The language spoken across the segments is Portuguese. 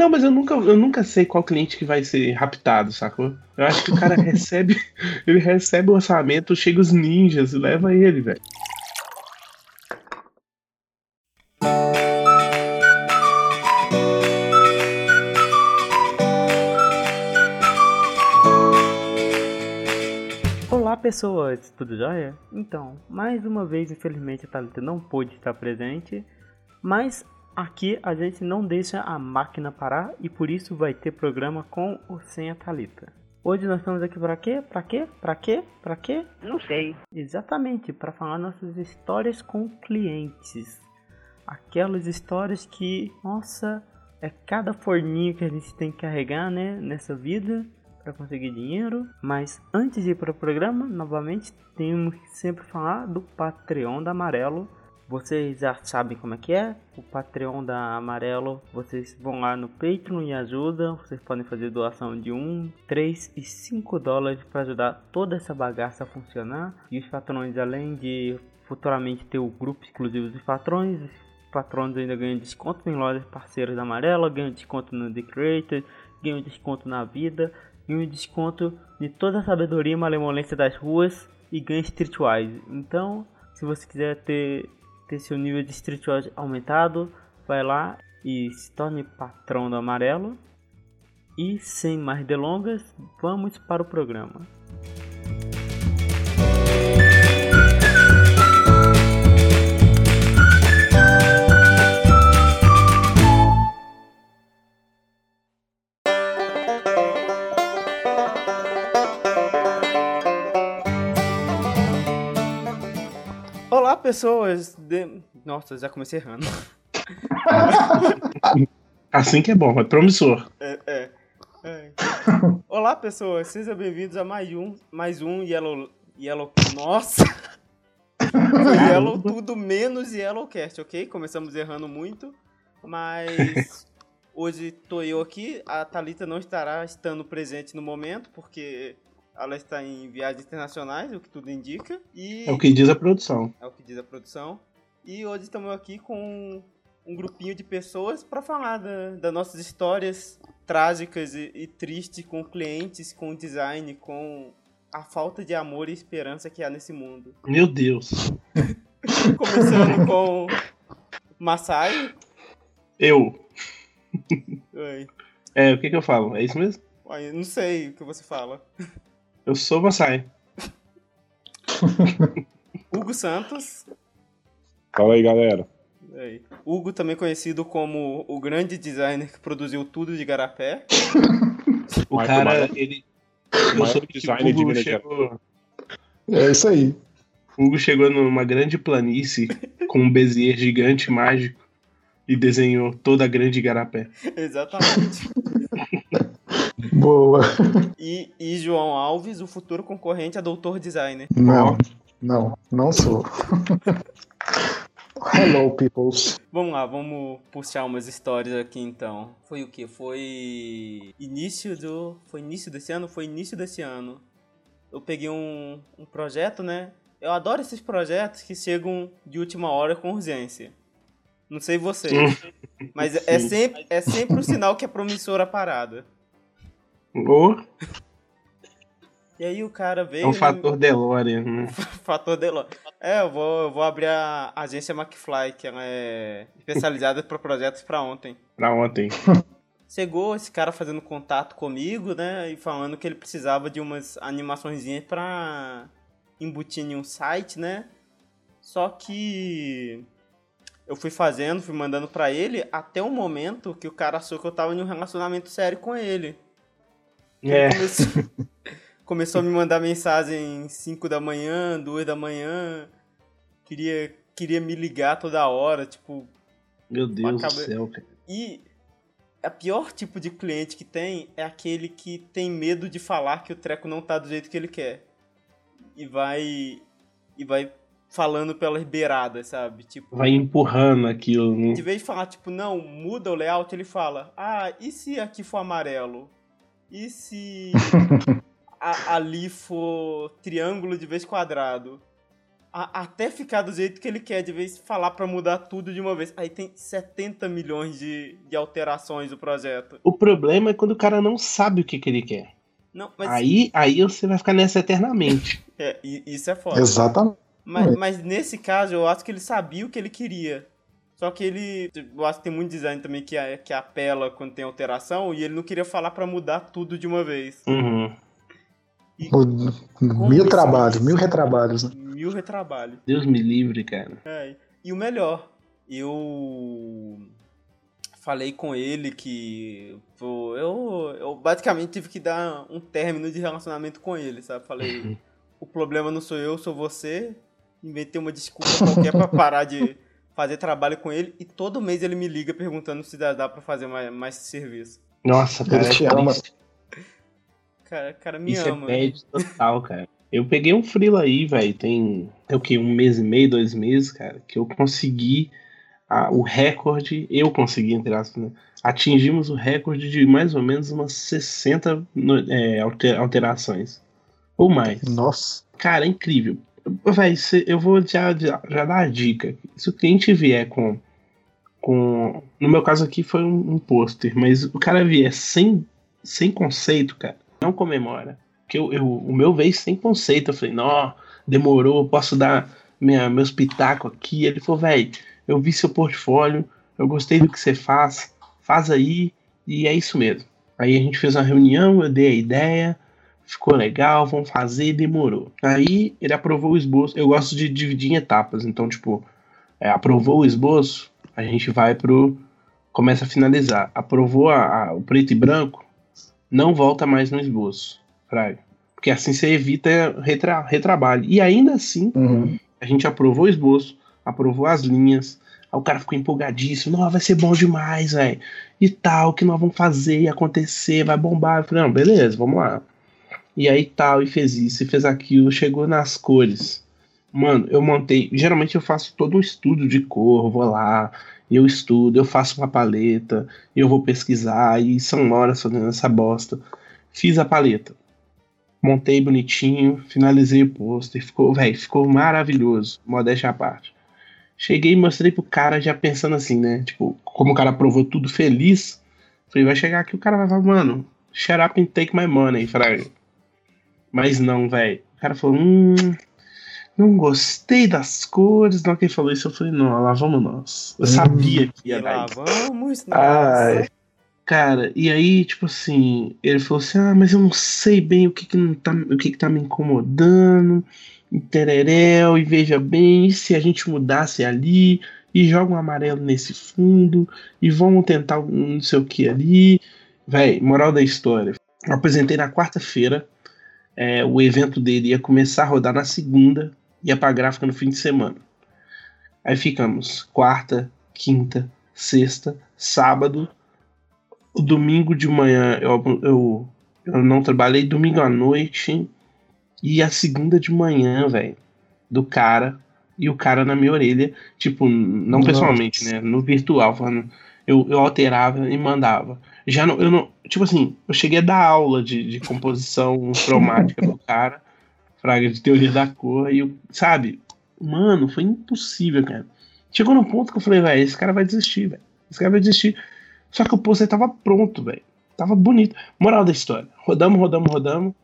Não, mas eu nunca, eu nunca sei qual cliente que vai ser raptado, sacou? Eu acho que o cara recebe, ele recebe o orçamento, chega os ninjas e leva ele, velho. Olá pessoas, tudo jóia? Então, mais uma vez, infelizmente a Thalita não pôde estar presente, mas aqui a gente não deixa a máquina parar e por isso vai ter programa com ou sem a Thalita. Hoje nós estamos aqui para quê? Para quê? Para quê? Para quê? Não sei. Exatamente, para falar nossas histórias com clientes. Aquelas histórias que, nossa, é cada forninho que a gente tem que carregar, né, nessa vida para conseguir dinheiro. Mas antes de ir para o programa, novamente temos que sempre falar do Patreon da Amarelo. Vocês já sabem como é que é. O Patreon da Amarelo, vocês vão lá no Patreon e ajudam. Vocês podem fazer doação de 1, 3 e 5 dólares para ajudar toda essa bagaça a funcionar. E os patrões, além de futuramente ter o grupo exclusivo dos patrões, os patrões ainda ganham desconto em lojas parceiras da Amarela, ganham desconto no The Creator, ganham desconto na vida um desconto de toda a sabedoria e malemolência das ruas e ganha Streetwise. Então, se você quiser ter, ter seu nível de Streetwise aumentado, vai lá e se torne patrão do Amarelo. E sem mais delongas, vamos para o programa. Pessoas. De... Nossa, já comecei errando. Assim que é bom, é promissor. É, é. é. Olá, pessoas. Sejam bem-vindos a mais um, mais um Yellow, Yellow. Nossa. Yellow tudo menos Yellowcast, ok? Começamos errando muito, mas hoje tô eu aqui. A Thalita não estará estando presente no momento, porque ela está em viagens internacionais, o que tudo indica. E É o que diz a produção. é o que diz a produção. E hoje estamos aqui com um grupinho de pessoas para falar da- das nossas histórias trágicas e, e tristes com clientes, com design, com a falta de amor e esperança que há nesse mundo. Meu Deus. Começando com Masai. Eu. Oi. É, o que que eu falo? É isso mesmo? Não sei o que você fala. Eu sou Masai. Hugo Santos. Fala aí, galera. Oi. Hugo, também conhecido como o grande designer que produziu tudo de Garapé. O Michael cara, ele. O Eu maior soube que o designer de Hugo Gerais. chegou, É isso aí. o Hugo chegou numa grande planície com um Bezier gigante mágico e desenhou toda a grande igarapé. Exatamente. Boa. E, e João Alves, o futuro concorrente a Doutor Designer. Não, não, não sou. Hello, peoples. Vamos lá, vamos puxar umas histórias aqui então. Foi o que? Foi início do. Foi início desse ano? Foi início desse ano. Eu peguei um, um projeto, né? Eu adoro esses projetos que chegam de última hora com urgência. Não sei vocês. mas é Sim. sempre, é sempre um sinal que é promissora a parada. Ou E aí o cara veio. é um fator DeLorean, né? Fator Delon. É, eu vou, eu vou abrir a agência McFly, que ela é especializada para projetos para ontem. Pra ontem. Chegou esse cara fazendo contato comigo, né? E falando que ele precisava de umas animaçõezinhas pra embutir em um site, né? Só que eu fui fazendo, fui mandando pra ele até o momento que o cara achou que eu tava em um relacionamento sério com ele. É, Começou, começou a me mandar mensagem 5 da manhã, 2 da manhã. Queria, queria me ligar toda hora, tipo, meu Deus do céu, cara. E a pior tipo de cliente que tem é aquele que tem medo de falar que o treco não tá do jeito que ele quer. E vai e vai falando pelas beiradas, sabe? Tipo, Vai empurrando aquilo. né? de vez de falar tipo, não, muda o layout, ele fala: "Ah, e se aqui for amarelo? E se a- ali for triângulo de vez quadrado?" a- até ficar do jeito que ele quer, de vez falar pra mudar tudo de uma vez. Aí tem 70 milhões de, de alterações do projeto. O problema é quando o cara não sabe o que, que ele quer. Não, mas Aí, aí você vai ficar nessa eternamente. é, isso é foda. Exatamente. Mas, mas nesse caso, eu acho que ele sabia o que ele queria. Só que ele. Eu acho que tem muito design também que, que apela quando tem alteração e ele não queria falar pra mudar tudo de uma vez. Uhum. Mil isso? trabalhos, mil retrabalhos. Né? Mil retrabalho. Deus me livre, cara. É, e o melhor, eu falei com ele que pô, eu, eu basicamente tive que dar um término de relacionamento com ele, sabe? Falei, o problema não sou eu, sou você. Inventei uma desculpa qualquer pra parar de fazer trabalho com ele e todo mês ele me liga perguntando se dá, dá pra fazer mais, mais serviço. Nossa, cara. Ele te é ama. Cara, cara me Isso ama. é bad total, cara. Eu peguei um frila aí, velho. Tem, tem o quê? Um mês e meio, dois meses, cara, que eu consegui a- o recorde. Eu consegui, entre aspas, né? Atingimos o recorde de mais ou menos umas 60 no- é, alter- alterações. Ou mais. Nossa. Cara, é incrível. Véi, cê- eu vou já, já, já dar a dica. Se o cliente vier com. com no meu caso aqui foi um, um pôster, mas o cara vier sem, sem conceito, cara, não comemora. Porque eu, eu, o meu veio sem conceito. Eu falei, não, demorou, posso dar minha, meus pitacos aqui. Ele falou, velho, eu vi seu portfólio, eu gostei do que você faz, faz aí, e é isso mesmo. Aí a gente fez uma reunião, eu dei a ideia, ficou legal, vamos fazer, demorou. Aí ele aprovou o esboço. Eu gosto de dividir em etapas, então, tipo, é, aprovou o esboço, a gente vai pro. começa a finalizar. Aprovou a- a- o preto e branco, não volta mais no esboço, Fraga. Porque assim você evita retra, retrabalho. E ainda assim, Uhum. a gente aprovou o esboço, aprovou as linhas. Aí o cara ficou empolgadíssimo. Não, vai ser bom demais, velho. E tal, o que nós vamos fazer e acontecer, vai bombar. Eu falei, não, beleza, vamos lá. E aí tal, e fez isso, e fez aquilo, chegou nas cores. Mano, eu montei. Geralmente eu faço todo um estudo de cor, vou lá, eu estudo, eu faço uma paleta, eu vou pesquisar, e são horas fazendo essa bosta. Fiz a paleta. Montei bonitinho, finalizei o pôster, ficou, velho, ficou maravilhoso, modéstia à parte. Cheguei e mostrei pro cara já pensando assim, né? Tipo, como o cara provou tudo feliz, falei, vai chegar aqui, o cara vai falar, mano, shut up and take my money, fraga. Mas não, velho. O cara falou, hum, não gostei das cores. Não, quem falou isso, eu falei, não, lá vamos nós. Eu Hum. sabia que ia dar lá isso. vamos, Ai. nossa. Cara, e aí, tipo assim, ele falou assim: ah, mas eu não sei bem o que que, não tá, o que que tá me incomodando, e tereréu, e veja bem, e se a gente mudasse ali, e joga um amarelo nesse fundo, e vamos tentar um não sei o que ali. Véi, moral da história. Eu apresentei na quarta-feira, é, o evento dele ia começar a rodar na segunda, ia pra gráfica no fim de semana. Aí ficamos quarta, quinta, sexta, sábado. O domingo de manhã eu, eu, eu não trabalhei, domingo à noite e a segunda de manhã, velho, do cara. E o cara na minha orelha, tipo, não Nossa. pessoalmente, né? No virtual, falando. Eu, eu alterava e mandava. Já não, eu não. Tipo assim, eu cheguei a dar aula de, de composição cromática pro cara, fraga de teoria da cor, e eu, sabe, mano, foi impossível, cara. Chegou num ponto que eu falei, velho, esse cara vai desistir, velho. Esse cara vai desistir. Só que o pôster tava pronto, velho. Tava bonito. Moral da história. Rodamos, rodamos, rodamos.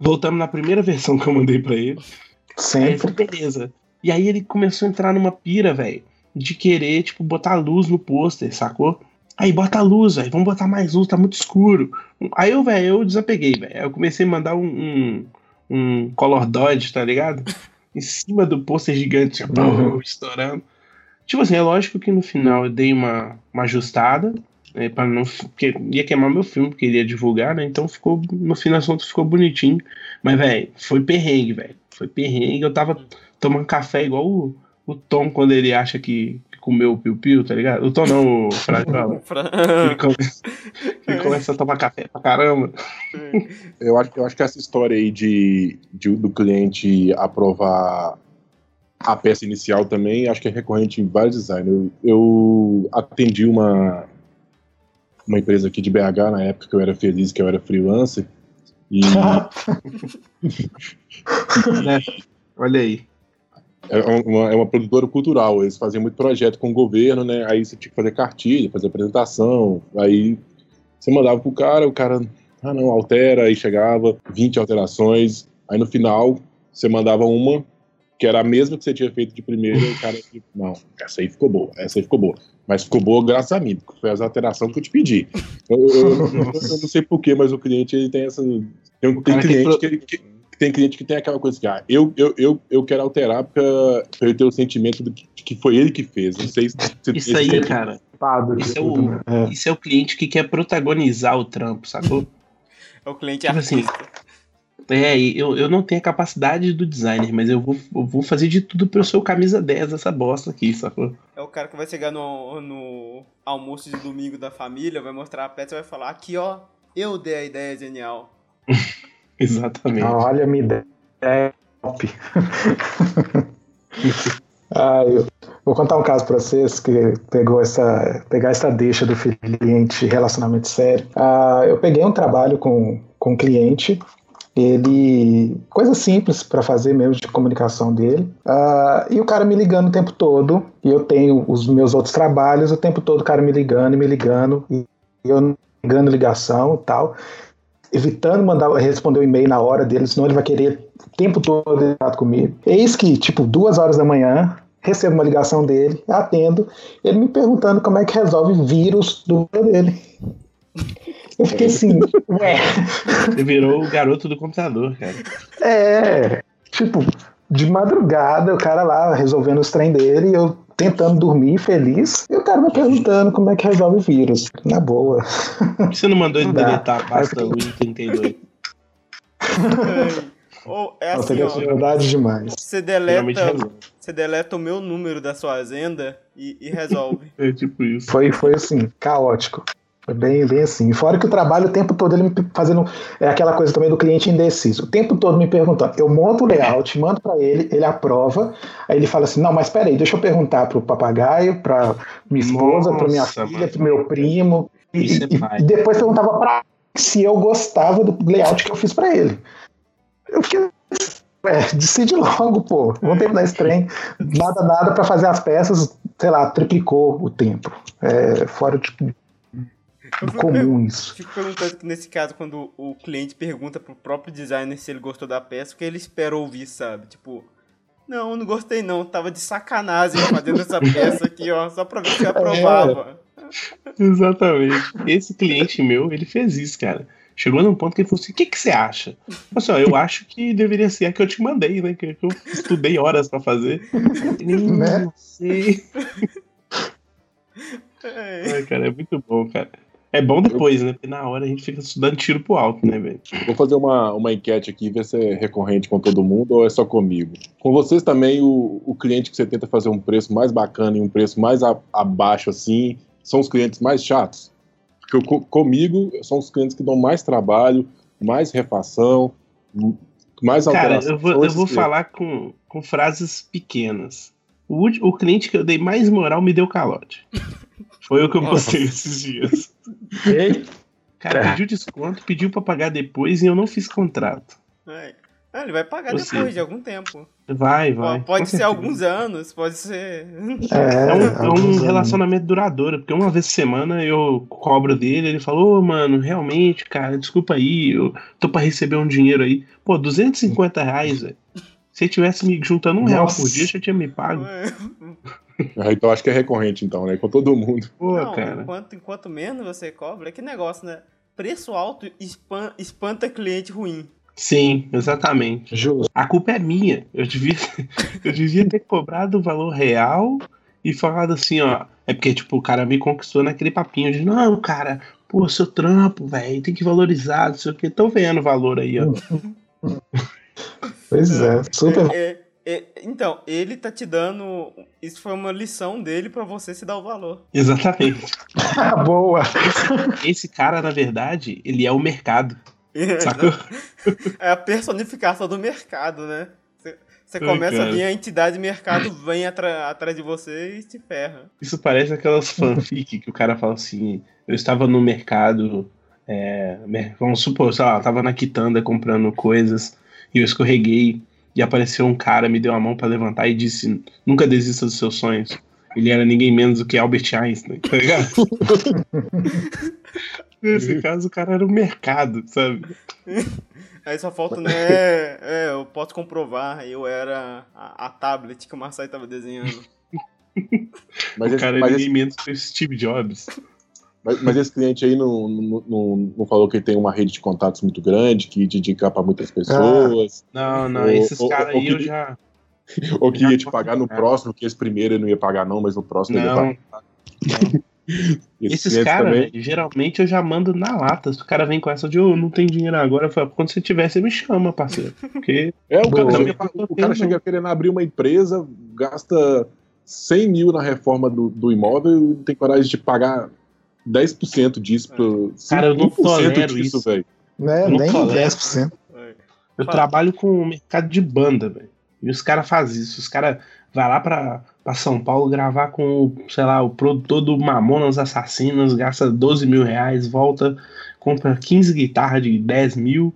Voltamos na primeira versão que eu mandei pra ele. Aí Sempre. falou, beleza. E aí ele começou a entrar numa pira, velho, de querer, tipo, botar luz no pôster, sacou? Aí bota a luz, velho. Vamos botar mais luz, tá muito escuro. Aí eu, velho, eu desapeguei, velho. Aí Eu comecei a mandar um, um, um Color Dodge, tá ligado? Em cima do pôster gigante, tipo, Uhum. estourando. Tipo assim, é lógico que no final eu dei uma, uma ajustada, né, para não. Porque ia queimar meu filme, porque ele ia divulgar, né? Então ficou. No fim das contas ficou bonitinho. Mas, velho, foi perrengue, velho. Foi perrengue. Eu tava tomando café igual o, o Tom quando ele acha que comeu o piu-piu, tá ligado? O Tom não, o Frajola. Fra- Ele, começa, ele começa a tomar café pra caramba. Eu acho, eu acho que essa história aí de, de- do cliente aprovar a peça inicial também, acho que é recorrente em vários designers. Eu, eu atendi uma, uma empresa aqui de BH na época que eu era feliz, que eu era freelancer, e né? Olha aí. É uma, é uma produtora cultural, eles faziam muito projeto com o governo, né? Aí você tinha que fazer cartilha, fazer apresentação, aí você mandava pro cara, o cara, ah não, altera, aí chegava 20 alterações, aí no final você mandava uma que era a mesma que você tinha feito de primeira, e o cara, tipo, não, essa aí ficou boa, essa aí ficou boa. Mas ficou boa graças a mim, porque foi as alterações que eu te pedi. Eu, eu- eu- eu não sei porquê, mas o cliente ele tem essa. Tem, tem cliente pro- que, ele- que- tem cliente que tem aquela coisa que, ah, eu, eu, eu, eu quero alterar pra, pra ele ter o sentimento de que, que foi ele que fez. Não sei se. se Isso aí, cara, Pado de isso é, o? É. isso é o cliente que quer protagonizar o trampo, sacou? É o cliente Tipo assim. É, e eu, eu não tenho a capacidade do designer, mas eu vou, eu vou fazer de tudo pra eu ser o camisa 10 dessa bosta aqui, sacou? É o cara que vai chegar no, no almoço de domingo da família, vai mostrar a peça e vai falar: aqui ó, eu dei a ideia genial. Exatamente. Olha, me ideia top. ah, eu vou contar um caso para vocês que pegou essa, pegar essa deixa do cliente relacionamento sério. Ah, eu peguei um trabalho com, com um cliente, ele coisa simples para fazer mesmo de comunicação dele. Ah, e o cara me ligando o tempo todo. E eu tenho os meus outros trabalhos, o tempo todo o cara me ligando e me ligando. E eu ligando ligação e tal evitando mandar responder o e-mail na hora dele, senão ele vai querer o tempo todo estar comigo. Eis que, tipo, duas horas da manhã, recebo uma ligação dele, atendo, ele me perguntando como é que resolve vírus do dele. Eu fiquei assim, ué, Você virou o garoto do computador, cara. é, tipo, de madrugada, o cara lá resolvendo os trem dele, e eu tentando dormir feliz, e o cara me perguntando como é que resolve vírus. Na boa. Você não mandou ele deletar a pasta Win 32? Ou é Nossa, assim, ele é ó. verdade demais. Você deleta, você deleta o meu número da sua agenda e, e resolve. É tipo isso. Foi, foi assim, caótico. Foi bem, bem assim. E Fora que o trabalho o tempo todo ele me fazendo. É aquela coisa também do cliente indeciso. O tempo todo me perguntando. Eu monto o layout, mando para ele, ele aprova. Aí ele fala assim: não, mas peraí, deixa eu perguntar pro papagaio, pra minha esposa, pra minha filha, mano. pro meu primo. E, é e- pai. e depois perguntava pra se eu gostava do layout que eu fiz para ele. Eu fiquei. É, decide logo, pô. Vamos terminar esse trem. Nada, nada para fazer as peças, sei lá, triplicou o tempo. É, fora de Eu fico, comum isso. fico perguntando que nesse caso, quando o cliente pergunta pro próprio designer se ele gostou da peça, o que ele espera ouvir, sabe? Tipo, não, não gostei não, tava de sacanagem fazendo essa peça aqui, ó, só pra ver se aprovava. Exatamente. Esse cliente meu, ele fez isso, cara. Chegou num ponto que ele falou assim: o que, que você acha? Eu falei assim, ó, eu acho que deveria ser a que eu te mandei, né? Que eu estudei horas pra fazer. "Hum, Né? Sei. É. Ai, cara, é muito bom, cara. É bom depois, né? Porque na hora a gente fica dando tiro pro alto, né, velho? Vou fazer uma, uma enquete aqui, ver se é recorrente com todo mundo ou é só comigo. Com vocês também, o, o cliente que você tenta fazer um preço mais bacana e um preço mais a- abaixo, assim, são os clientes mais chatos? Porque eu co- comigo, são os clientes que dão mais trabalho, mais refação, mais Cara, alteração. eu vou, eu vou falar com, com frases pequenas. O, o cliente que eu dei mais moral me deu calote. Foi o que eu postei esses dias. Ei, Cara, É. pediu desconto, pediu pra pagar depois e eu não fiz contrato. É. Ah, ele vai pagar Ou depois de algum tempo. Vai, vai. pode com ser certeza. alguns anos, pode ser. é, É um, é um anos. relacionamento duradouro, porque uma vez por semana eu cobro dele, ele falou, ô mano, realmente, cara, desculpa aí, eu tô pra receber um dinheiro aí. Pô, 250 reais, velho. Se ele tivesse me juntando um real Nossa. por dia, já tinha me pago. Ah, então acho que é recorrente, então, né? Com todo mundo. Pô, Não, cara. enquanto, enquanto menos você cobra, é que negócio, né? Preço alto espan- espanta cliente ruim. Sim, exatamente. Justo. A culpa é minha. Eu devia, eu devia ter cobrado o valor real e falado assim, ó. É porque, tipo, o cara me conquistou naquele papinho de, não, cara, pô, seu trampo, velho, tem que valorizar, não sei o que. Tô vendo o valor aí, ó. Pois é, super. É, é, então, ele tá te dando. Isso foi uma lição dele pra você se dar o valor. Exatamente. Boa. Esse cara, na verdade, ele é o mercado. Sacou? É a personificação do mercado, né? Você- começa a vir, a entidade mercado vem atrás de você e te ferra. Isso parece aquelas fanfic que o cara fala assim: eu estava no mercado, é, vamos supor, sei lá, eu tava na quitanda comprando coisas e eu escorreguei e apareceu um cara, me deu a mão para levantar e disse: Nunca desista dos seus sonhos. Ele era ninguém menos do que Albert Einstein, tá ligado? Nesse caso, o cara era o mercado, sabe? Aí só falta, né? É, é, eu posso comprovar, eu era a, a tablet que o Marçai tava desenhando. Mas o cara é ninguém esse... menos que o Steve Jobs. Mas, mas, esse cliente aí não, não, não, não, falou que ele tem uma rede de contatos muito grande, que dedica para muitas pessoas. Ah, não, não, ou, esses caras aí eu já. Ou que já ia te pagar no próximo, que esse primeiro ele não ia pagar, não, mas no próximo não, ele ia pagar. Não. Esses caras, geralmente eu já mando na lata. Se o cara vem com essa de oh, não tem dinheiro agora, falo, quando você tiver, você me chama, parceiro. Porque é, o cara, chega, o cara chega querendo abrir uma empresa, gasta 100 mil na reforma do, do imóvel e tem coragem de pagar 10% disso. Pro, cara, eu não tolero disso, velho. Né, nem tolero. 10%. Eu trabalho com o mercado de banda, velho. E os caras fazem isso. Os caras vai lá pra, pra São Paulo gravar com, sei lá, o produtor do Mamonas Assassinos, gasta 12 mil reais, volta, compra 15 guitarras de 10 mil.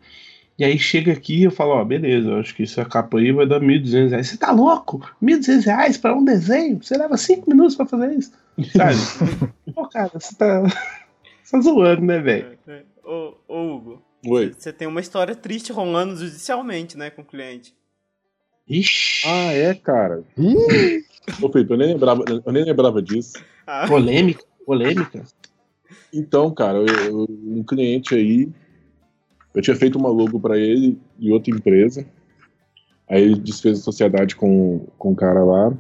E aí chega aqui e eu falo, ó, beleza, eu acho que essa capa aí vai dar 1.200 reais. Você tá louco? 1.200 reais pra um desenho? Você leva 5 minutos pra fazer isso? Sabe? Pô, cara, você tá, você tá zoando, né, velho? É, é. Ô, ô, Hugo. Oi. Você tem uma história triste rolando judicialmente, né, com o cliente. Ixi. Ah, é, cara. Ô, Felipe, eu nem lembrava, eu nem lembrava disso. Ah. Polêmica, polêmica. Então, cara, eu, eu, um cliente aí, eu tinha feito uma logo para ele de outra empresa. Aí ele desfez a sociedade com, com o cara lá.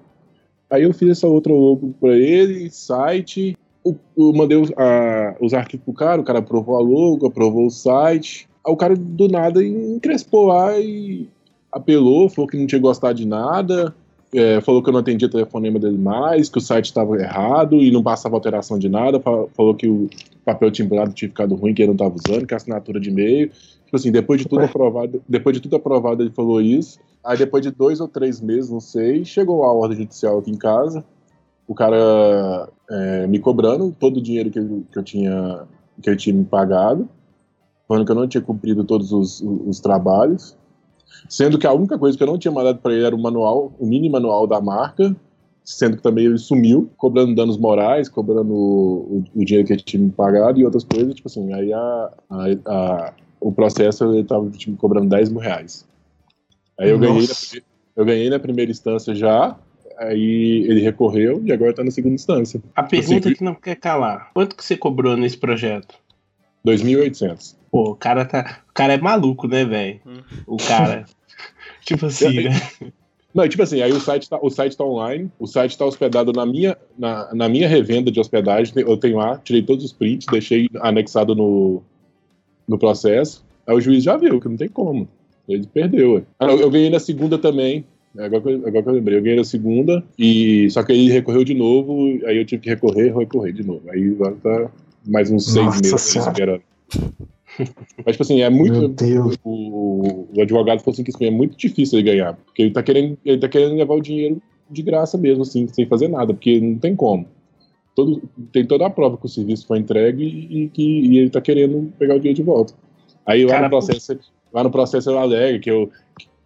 Aí eu fiz essa outra logo para ele, site. Eu, eu mandei os, a, os arquivos pro cara, o cara aprovou a logo, aprovou o site. Aí o cara do nada encrespou lá e apelou, falou que não tinha gostado de nada, é, falou que eu não atendia o telefonema dele mais, que o site estava errado e não passava alteração de nada, falou que o papel timbrado tinha ficado ruim, que ele não estava usando, que a assinatura de e-mail. Tipo assim, depois de tudo aprovado, depois de tudo aprovado, ele falou isso. Aí depois de dois ou três meses, não sei, chegou a ordem judicial aqui em casa. O cara é, me cobrando todo o dinheiro que, ele, que eu tinha que ele tinha me pagado, falando que eu não tinha cumprido todos os, os trabalhos. Sendo que a única coisa que eu não tinha mandado para ele era o manual, o mini manual da marca, sendo que também ele sumiu, cobrando danos morais, cobrando o, o dinheiro que ele tinha me pagado e outras coisas, tipo assim, aí a, a, a o processo ele tava tipo, me cobrando 10 mil reais. Aí eu ganhei, na, eu ganhei na primeira instância já, aí ele recorreu e agora tá na segunda instância. A pergunta que não quer calar, quanto que você cobrou nesse projeto? 2.800. Pô, o cara tá. O cara é maluco, né, velho? Hum. O cara. tipo assim, né? Não, tipo assim, aí o site, tá, o site tá online, o site tá hospedado na minha, na, na minha revenda de hospedagem, eu tenho lá, tirei todos os prints, deixei anexado no, no processo. Aí o juiz já viu que não tem como. Ele perdeu. Ah, eu, eu ganhei na segunda também. Agora que, eu, agora que eu lembrei, eu ganhei na segunda, e só que aí ele recorreu de novo, aí eu tive que recorrer, recorrer de novo. Aí agora tá mais uns seis Nossa meses senhora. esperando. Mas, tipo assim, é muito. O, o, advogado falou assim que é muito difícil ele ganhar. Porque ele tá, querendo, ele tá querendo levar o dinheiro de graça mesmo, assim, sem fazer nada, porque não tem como. Todo, tem toda a prova que o serviço foi entregue e que e ele tá querendo pegar o dinheiro de volta. Aí lá no processo, lá no processo ele alega que eu,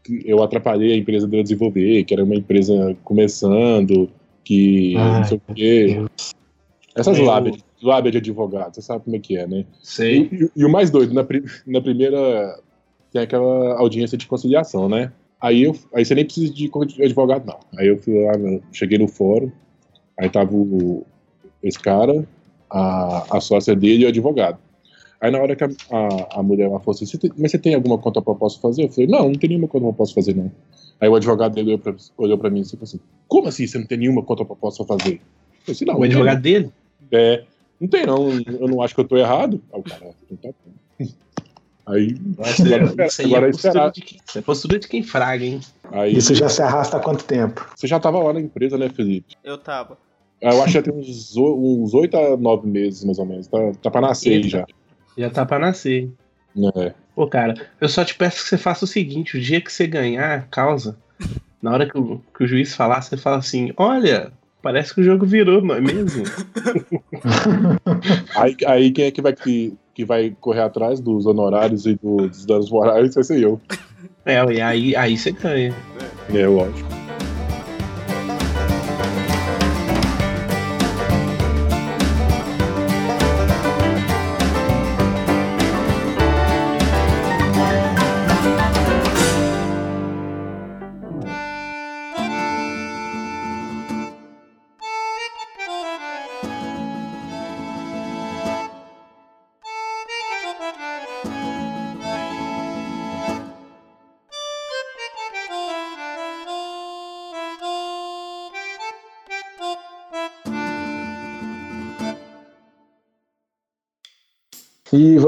que eu atrapalhei a empresa dele a desenvolver, que era uma empresa começando, que Ai, não sei o quê. Essas lábias lábia de advogado, você sabe como é que é, né? Sei. E, e o mais doido, na, na primeira tem aquela audiência de conciliação, né? Aí, eu, aí você nem precisa de advogado, não. Aí eu fui lá, cheguei no fórum, aí tava o, esse cara, a, a sócia dele e o advogado. Aí na hora que a, a, a mulher lá falou assim, você tem, mas você tem alguma conta pra eu posso fazer? Eu falei, não, não tem nenhuma conta pra eu posso fazer, não. Aí o advogado dele olhou pra, olhou pra mim e falou assim, como assim você não tem nenhuma conta pra eu posso fazer? Eu falei, não, o advogado dele? É, não tem, não. Eu não acho que eu tô errado. Aí o cara, então tá Aí, agora, isso aí agora é, postura de quem, é postura de quem fraga, hein? Aí, isso já se arrasta há quanto tempo? Você já tava lá na empresa, né, Felipe? Eu tava. Ah, eu acho que já tem uns, uns 8 a 9 meses, mais ou menos. Tá, tá pra nascer aí já. Já tá pra nascer. É. Pô, cara, eu só te peço que você faça o seguinte: o dia que você ganhar a causa, na hora que o, que o juiz falar, você fala assim: olha, Parece que o jogo virou, não é mesmo? aí, aí quem é que vai, que, que vai correr atrás dos honorários e do, dos danos morais vai ser eu. É, e aí, aí você ganha. É, lógico.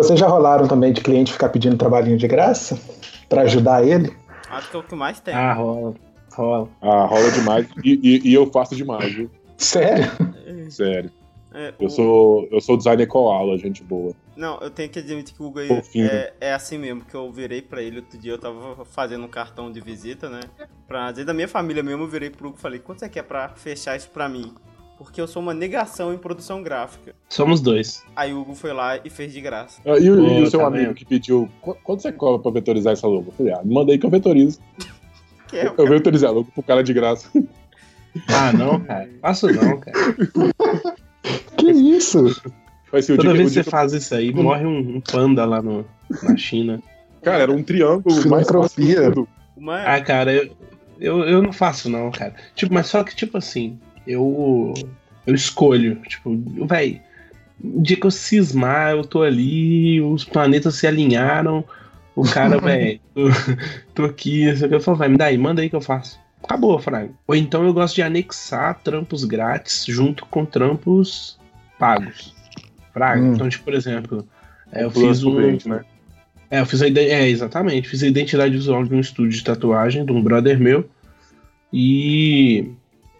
Vocês já rolaram também de cliente ficar pedindo trabalhinho de graça para ajudar ele? Acho que é o que mais tem. Ah, rola. Rola. Ah, rola demais. E, e- e eu faço demais, viu? Sério? Sério. É, Eu o- sou, eu sou designer koala, gente boa. Não, eu tenho que admitir que o Hugo Fofinho. é, é assim mesmo, que eu virei pra ele outro dia, eu tava fazendo um cartão de visita, né? Pra dentro da minha família mesmo, eu virei pro Hugo e falei, quanto você quer pra fechar isso pra mim? Porque eu sou uma negação em produção gráfica. Somos dois. Aí o Hugo foi lá e fez de graça. Ah, E, o- e Pô, o seu tá amigo que pediu, "Qu- quanto você cobra pra vetorizar essa logo? Eu falei, ah, aí que eu vetorizo. Que é, Eu vetorizei a logo pro cara de graça. Ah, não, cara. Faço não, cara. Que isso? Vai ser o Toda dia, que- vez que dia você faz isso aí, morre um, um panda lá no, na China. Cara, era um triângulo mais Filantropia. uma... Ah, cara, eu, eu, eu não faço não, cara. Tipo, mas só que, tipo assim, eu. Eu escolho. Tipo, véi, o dia que eu cismar, eu tô ali, os planetas se alinharam, o cara, véi, tô, tô aqui, não sei o que. Eu falo, vai, me dá aí, manda aí que eu faço. Acabou, Fraga. Ou então eu gosto de anexar trampos grátis junto com trampos pagos. Fraga. Hum. Então, tipo, por exemplo, é, eu fiz um. cliente, né? É, eu fiz a é, exatamente. Fiz a identidade visual de um estúdio de tatuagem de um brother meu. E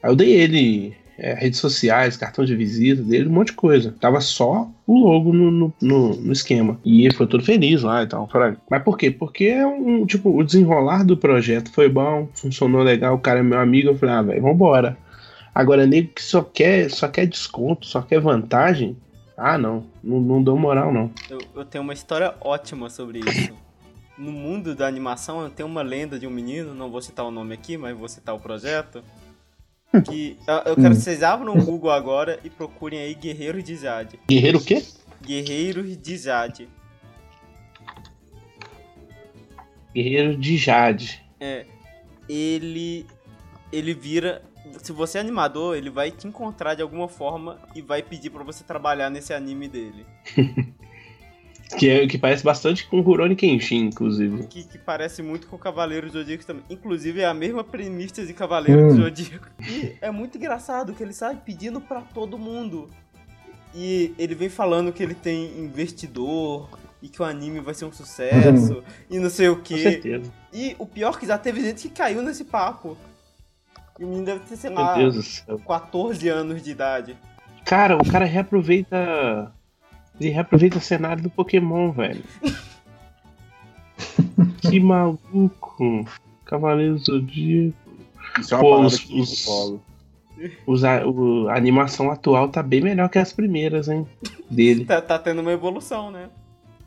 aí eu dei ele é, redes sociais, cartão de visita dele, um monte de coisa. Tava só o logo no, no, no- no esquema. E ele foi todo feliz lá e tal. Falei, Mas por quê? Porque é um, tipo, o desenrolar do projeto foi bom, funcionou legal, o cara é meu amigo. Eu falei, ah, velho, vambora. Agora, nego que só quer, só quer desconto, só quer vantagem. Ah, não. Não, não dou moral, não. Eu, eu tenho uma história ótima sobre isso. No mundo da animação, tenho uma lenda de um menino, não vou citar o nome aqui, mas vou citar o projeto. Que eu, quero que vocês abram o Google agora e procurem aí Guerreiros de Jade. Guerreiro o quê? Guerreiros de Jade. Guerreiro de Jade. É, ele ele vira, se você é animador, ele vai te encontrar de alguma forma e vai pedir pra você trabalhar nesse anime dele, Que, é, que parece bastante com Rurouni Kenshin, inclusive. que, que parece muito com Cavaleiros do Zodíaco também. Inclusive é a mesma premissa de Cavaleiros Hum. do Zodíaco. E é muito engraçado que ele sai pedindo pra todo mundo. E ele vem falando que ele tem investidor e que o anime vai ser um sucesso e não sei o Com que. certeza. E o pior é que já teve gente que caiu nesse papo. E o menino deve ter, sei lá, Deus do céu. 14 anos de idade. Cara, o cara reaproveita. Ele reaproveita o cenário do Pokémon, velho. que maluco. Cavaleiro do Zodíaco. Isso é uma Pô, os- os-. Os a, o- a animação atual tá bem melhor que as primeiras, hein? Dele. Tá, tá tendo uma evolução, né?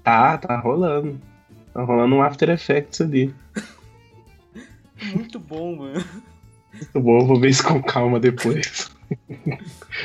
Tá, tá rolando. Tá rolando um After Effects ali. Muito bom, mano. Muito bom, eu vou ver isso com calma depois.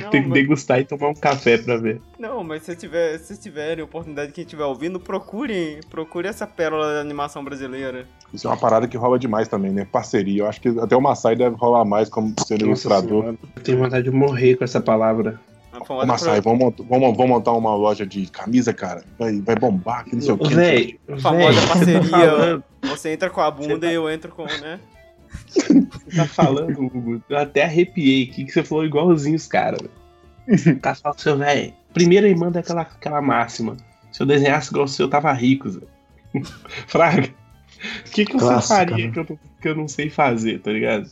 Não, Tem que mas, degustar e tomar um café pra ver. não, mas se, tiver, se tiverem oportunidade, quem estiver ouvindo, procurem, procure essa pérola da animação brasileira. Isso é uma parada que rola demais também, né? Parceria. Eu acho que até o Massai deve rolar mais como sendo ilustrador. Eu tenho vontade de morrer com essa palavra. Ô, famosa Massai, pro- vamos, vamos, vamos montar uma loja de camisa, cara. Vai, vai bombar, que não sei o que. Famosa parceria. Você tá Você entra com a bunda tá- e eu entro com, né? Você tá falando, Hugo. Eu até arrepiei aqui que você falou igualzinho os caras. velho. O cara fala assim, velho. Primeiro aí manda aquela, aquela máxima. Se eu desenhasse igual o seu, eu tava rico, Zé. Fraga. O que, que você Clássica, faria né? que eu, não- que eu não sei fazer, tá ligado?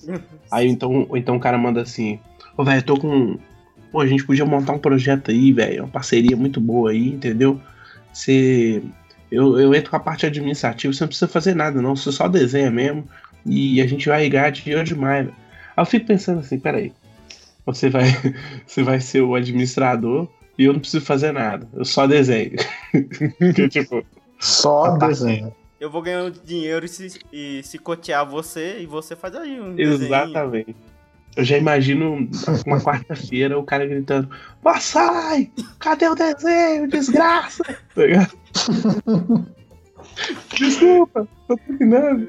Aí então, então o cara manda assim: Ô, velho, eu tô com. Pô, a gente podia montar um projeto aí, velho. Uma parceria muito boa aí, entendeu? Você. Eu, eu entro com a parte administrativa, você não precisa fazer nada, não. Você só desenha mesmo. E a gente vai dinheiro demais, velho. Aí eu fico pensando assim: peraí. Você vai, você vai ser o administrador e eu não preciso fazer nada. Eu só desenho. que, tipo, Só desenho. Eu vou ganhar dinheiro e se, e se cotear você e você faz aí um Exatamente. Eu já imagino uma quarta-feira o cara gritando: Massai, cadê o desenho? Desgraça! Desculpa, tô terminando.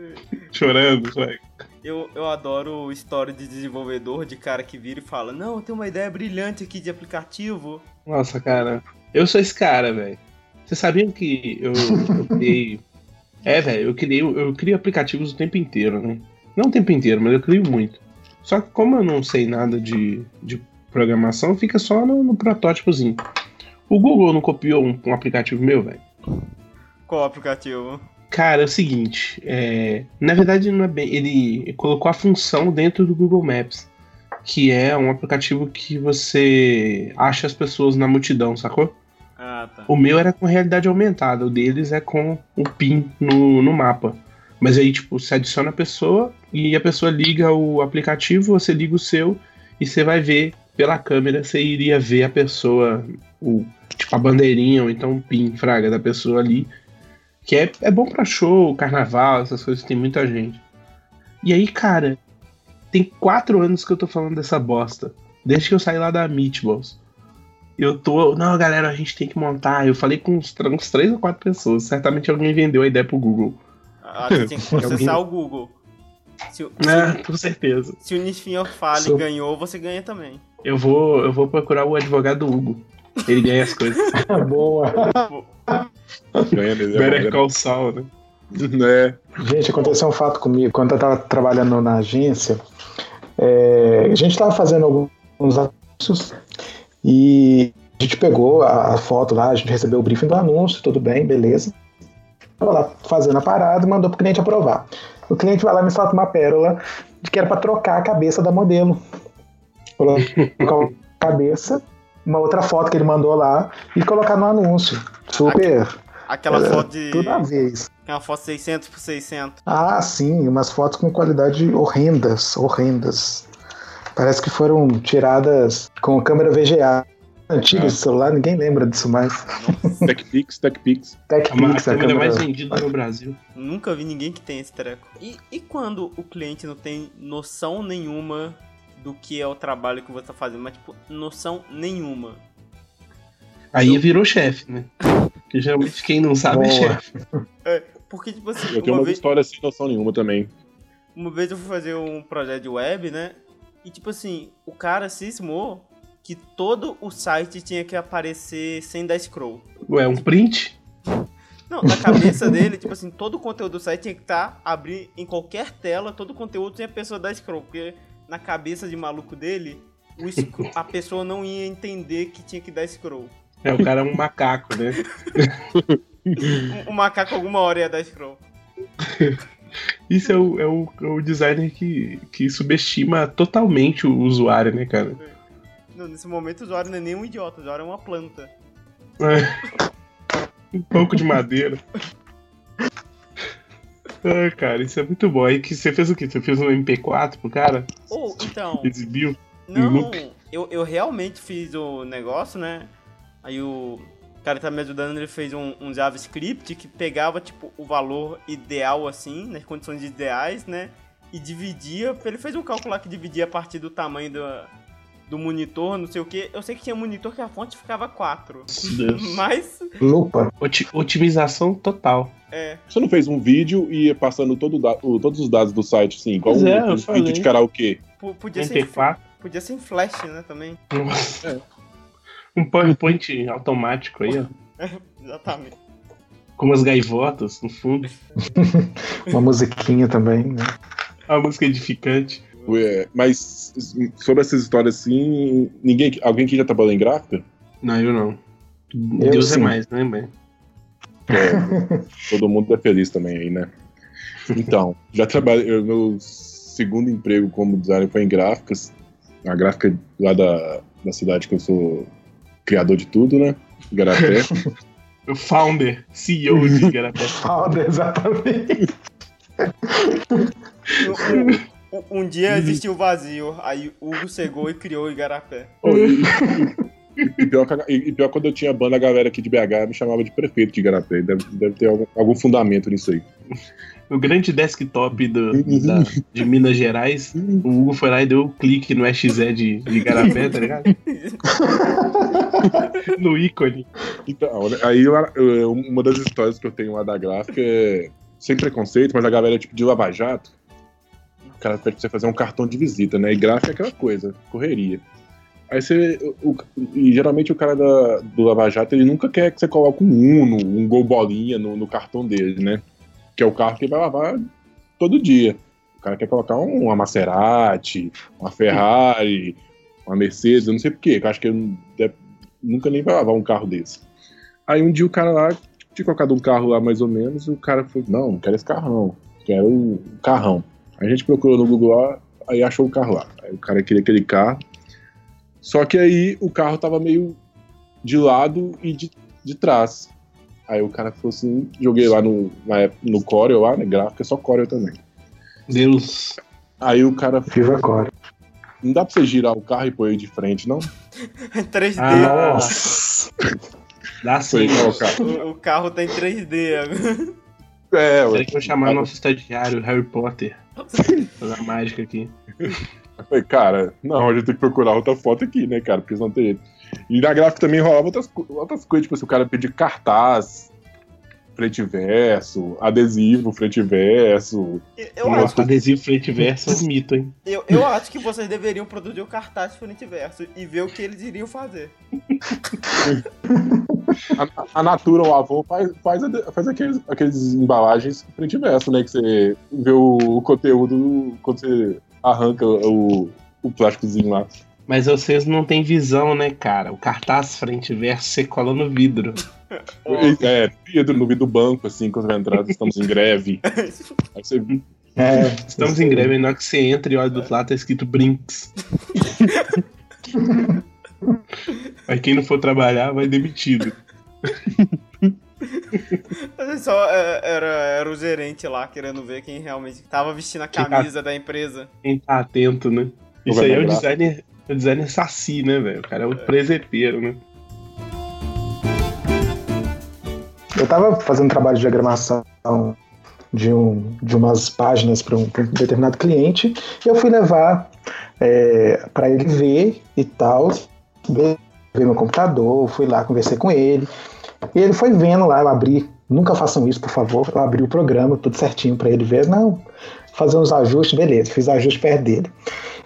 Chorando, velho. Eu, eu adoro história de desenvolvedor, de cara que vira e fala: Não, eu tenho uma ideia brilhante aqui de aplicativo. Nossa, cara. Eu sou esse cara, velho. Vocês sabiam que eu, eu criei. É, velho, eu criei, eu crio aplicativos o tempo inteiro, né? Não o tempo inteiro, mas eu crio muito. Só que como eu não sei nada de, de programação, fica só no, no protótipozinho. O Google não copiou um, um aplicativo meu, velho? Qual aplicativo? Cara, é o seguinte, é, na verdade não é bem. Ele colocou a função dentro do Google Maps, que é um aplicativo que você acha as pessoas na multidão, sacou? Ah, tá. O meu era com realidade aumentada, o deles é com o PIN no, no mapa. Mas aí, tipo, você adiciona a pessoa e a pessoa liga o aplicativo, você liga o seu e você vai ver pela câmera, você iria ver a pessoa, o, tipo, a bandeirinha ou então o PIN, fraga, da pessoa ali que é, é bom pra show, carnaval, essas coisas, tem muita gente. E aí, cara, tem quatro anos que eu tô falando dessa bosta. Desde que eu saí lá da Meatballs. Eu tô. Não, galera, a gente tem que montar. Eu falei com uns, uns três ou quatro pessoas. Certamente alguém vendeu a ideia pro Google. Ah, você tem que processar o Google. Se, se, é, com certeza. Se o Nisfinho fala e ganhou, você ganha também. Eu vou, eu vou procurar o advogado Hugo. Ele ganha as coisas. Boa. Ganha mesmo. Better Call Saul, né? É. Gente, aconteceu um fato comigo. Quando eu estava trabalhando na agência, é, a gente estava fazendo alguns anúncios e a gente pegou a foto lá, a gente recebeu o briefing do anúncio, tudo bem, beleza. Tava lá fazendo a parada e mandou pro cliente aprovar. O cliente vai lá e me solta uma pérola de que era para trocar a cabeça da modelo. Colocar a cabeça uma outra foto que ele mandou lá e colocar no anúncio. Super. Aquela é, foto de. Toda vez. Aquela foto 600 por 600. Ah, sim, umas fotos com qualidade horrendas, horrendas. Parece que foram tiradas com câmera VGA. Antiga ah. celular, ninguém lembra disso mais. TechPix, TechPix. TechPix, a, a câmera mais vendida no Brasil. Nunca vi ninguém que tem esse treco. E, e quando o cliente não tem noção nenhuma do que é o trabalho que você tá fazendo, mas, tipo, noção nenhuma. Aí eu... virou chefe, né? Porque geralmente quem não sabe é Boa. é chefe. É, porque, tipo assim. Eu tenho uma, vez... história sem noção nenhuma também. Uma vez eu fui fazer um projeto de web, né? E, tipo assim, o cara cismou que todo o site tinha que aparecer sem dar scroll. Ué, um print? Não, na cabeça dele, tipo assim, todo o conteúdo do site tinha que estar, tá, abrir em qualquer tela, todo o conteúdo sem a pessoa dar scroll, porque na cabeça de maluco dele, a pessoa não ia entender que tinha que dar scroll. É, o cara é um macaco, né? o, o macaco alguma hora ia dar scroll. Isso é o, é o, é o designer que, que subestima totalmente o usuário, né, cara? Não, nesse momento o usuário não é nem um idiota, o usuário é uma planta. É. Um pouco de madeira. Ah, cara, isso é muito bom. Aí que você fez o quê? Você fez um MP4 pro cara? Ou, oh, então. Exibiu? Não, eu, eu realmente fiz o negócio, né? Aí o cara tá me ajudando, ele fez um, um JavaScript que pegava, tipo, o valor ideal, assim, nas condições ideais, né? E dividia. Ele fez um cálculo lá que dividia a partir do tamanho do, do monitor, não sei o que. Eu sei que tinha monitor que a fonte ficava 4. Mas. Lupa. otimização total. É. Você não fez um vídeo e ia passando todo o, todos os dados do site, assim, igual pois um, é, um vídeo de karaokê? P podia MP4. ser. Podia ser em flash, né, também. É. Um PowerPoint automático aí, ó. Exatamente. Com umas gaivotas no fundo. Uma musiquinha também, né? Uma música edificante. Ué, mas sobre essas histórias assim, ninguém, alguém aqui já trabalhou em gráfica? Não, eu não. Eu Deus é sim. é mais, né, bem? É, todo mundo é feliz também aí, né? Então, já trabalhei. Meu segundo emprego como designer foi em gráficas. A gráfica lá da, da cidade que eu sou criador de tudo, né? Garapé. o founder, CEO de Garapé. founder, exatamente. Um, dia existiu vazio, aí Hugo cegou e criou o Igarapé. E pior, e pior quando eu tinha banda, a galera aqui de BH me chamava de prefeito de Igarapé. Deve, deve ter algum, algum fundamento nisso aí. o grande desktop do, da, de Minas Gerais, o Hugo foi lá e deu um clique no EXE de, de Garapé, tá ligado? no ícone. Então, aí uma das histórias que eu tenho lá da gráfica é sem preconceito, mas a galera é tipo de Lava Jato. Cara pede você fazer um cartão de visita, né? E gráfica é aquela coisa, correria. Aí você. o- e geralmente o cara da, do Lava Jato ele nunca quer que você coloque um Uno, um Gol Bolinha no, no cartão dele, né? Que é o carro que ele vai lavar todo dia. O cara quer colocar um- uma Maserati, uma Ferrari, uma Mercedes, eu não sei porquê, eu acho que ele nunca nem vai lavar um carro desse. Aí um dia o cara lá tinha colocado um carro lá mais ou menos, e o cara falou: Não, não quero esse carro, não. Quero o carrão. A gente procurou no Google lá, aí achou o carro lá. Aí o cara queria aquele carro. Só que aí o carro tava meio de lado e de, de trás. Aí o cara falou assim: joguei lá no, na no Corel lá, né? Gráfica, só Corel também. Deus. Aí o cara Viva agora. não dá pra você girar o carro e pôr ele de frente, não? 3D. Ah, Nossa. Dá sim. O carro? O, carro tá em 3D agora. É, ué. Peraí que eu vou chamar nosso estagiário, Harry Potter. Fazer a mágica aqui. Eu falei, cara, não, a gente tem que procurar outra foto aqui, né, cara? Porque senão tem jeito. E na gráfica também rolava outras, outras coisas, tipo, se o cara pedir cartaz, frente e verso, adesivo, frente e verso. Eu Nossa. acho, Adesivo frente e verso é um mito, hein? eu, eu acho que vocês deveriam produzir o cartaz frente e verso e ver o que eles iriam fazer. A, a Natura, o Avon, faz, faz, faz aqueles, aqueles embalagens frente e verso, né? Que você vê o, conteúdo quando você arranca o, o plásticozinho lá. Mas vocês não têm visão, né, cara? O cartaz frente e verso você cola no vidro. É, vidro no vidro do banco, assim, quando vai entrar, estamos em greve. Aí você É, Estamos em greve, na hora que você entra e olha do outro lado tá escrito Brinks. Aí quem não for trabalhar vai demitido. Só é, era, era o gerente lá querendo ver quem realmente tava vestindo a tá- camisa da empresa. Quem tá atento, né? Isso aí é o designer, o designer saci, né, velho? O cara é o presepeiro, né? Eu tava fazendo um trabalho de diagramação de, um, de umas páginas para um, pra um determinado cliente e eu fui levar para ele ver e tal, ver meu computador, fui lá, conversei com ele. E ele foi vendo lá, eu abri, nunca façam isso, por favor, eu abri o programa, tudo certinho para ele ver. Não, fazer uns ajustes, beleza, fiz ajuste perto dele.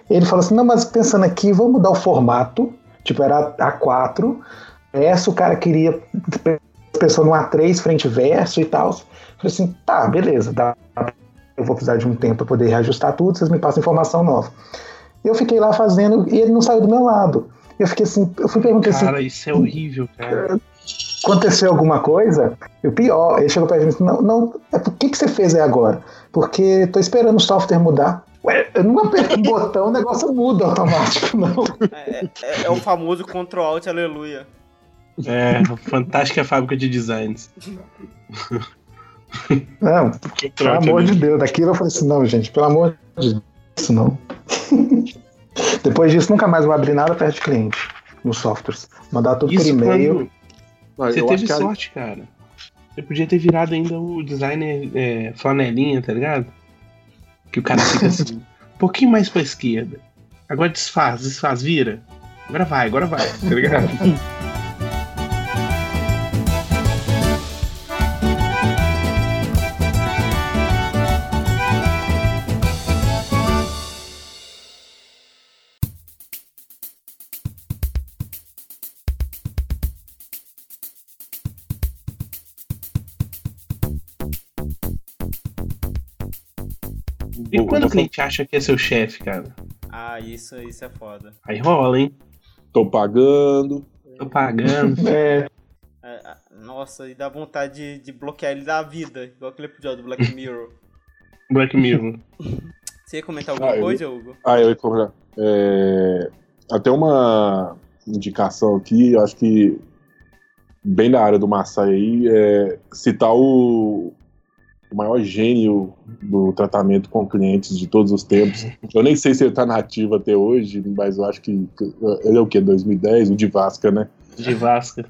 Ele falou assim: não, mas pensando aqui, vou mudar o formato, tipo, era A4, essa o cara queria pessoa no A3, frente verso e tal. Falei assim, tá, beleza, dá, eu vou precisar de um tempo para poder reajustar tudo, vocês me passam informação nova. Eu fiquei lá fazendo e ele não saiu do meu lado. Eu fiquei assim, eu fui perguntar assim, Cara, isso é horrível, cara. aconteceu alguma coisa? E o pior, ele chegou pra mim e disse, não, não, é, por que, que você fez aí agora? Porque tô esperando o software mudar. Ué, eu não aperto o botão, o negócio muda automático, não. É, é- é o famoso Ctrl Alt Aleluia. É, fantástica fábrica de designs. Não, pelo amor de Deus, daquilo eu falei assim, não, gente, pelo amor de Deus, isso não. Depois disso, nunca mais vou abrir nada perto de cliente nos softwares. Mandar tudo por Isso e-mail. quando você eu teve acho que a- sorte, cara. Você podia ter virado ainda o designer é, flanelinha, tá ligado? Que o cara fica assim, um pouquinho mais pra esquerda. Agora desfaz, desfaz, vira. Agora vai, agora vai, tá ligado? acha que é seu chefe, cara? Ah, isso, isso é foda. Aí rola, hein? Tô pagando. Tô pagando. É, É, ah, nossa, e dá vontade de, de bloquear ele da vida, igual aquele episódio do Black Mirror. Black Mirror. Você ia comentar alguma Ah, eu- coisa, Hugo? Ah, eu ia colocar. É, até uma indicação aqui, eu acho que bem na área do Massai aí, é citar o, o maior gênio do tratamento com clientes de todos os tempos. Eu nem sei se ele tá nativo até hoje, mas eu acho que ele é o quê? 2010? O de Vasca, né? De Vasca.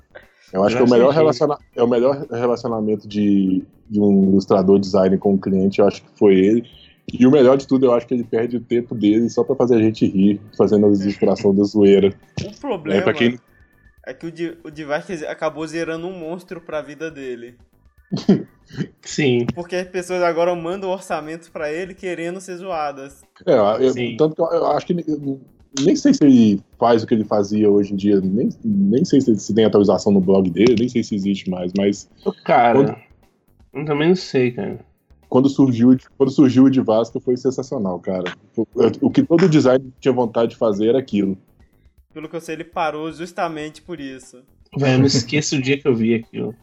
Eu acho que é o melhor, relaciona é o melhor relacionamento de, de um ilustrador designer com o cliente, eu acho que foi ele. E o melhor de tudo, eu acho que ele perde o tempo dele só pra fazer a gente rir, fazendo as ilustrações da zoeira. O problema É, quem- é que o, Di- o Device acabou zerando um monstro pra vida dele. Sim. Porque as pessoas agora mandam orçamentos pra ele querendo ser zoadas. É, eu- tanto que eu, eu acho que eu nem sei se ele faz o que ele fazia hoje em dia, nem, nem sei se, se tem atualização no blog dele, nem sei se existe mais, mas Cara, Quando- eu também não sei, cara. quando surgiu, quando surgiu o de Vasco foi sensacional, cara. O, o que todo design tinha vontade de fazer era aquilo. Pelo que eu sei, ele parou justamente por isso. Velho, eu não esqueço o dia que eu vi aquilo.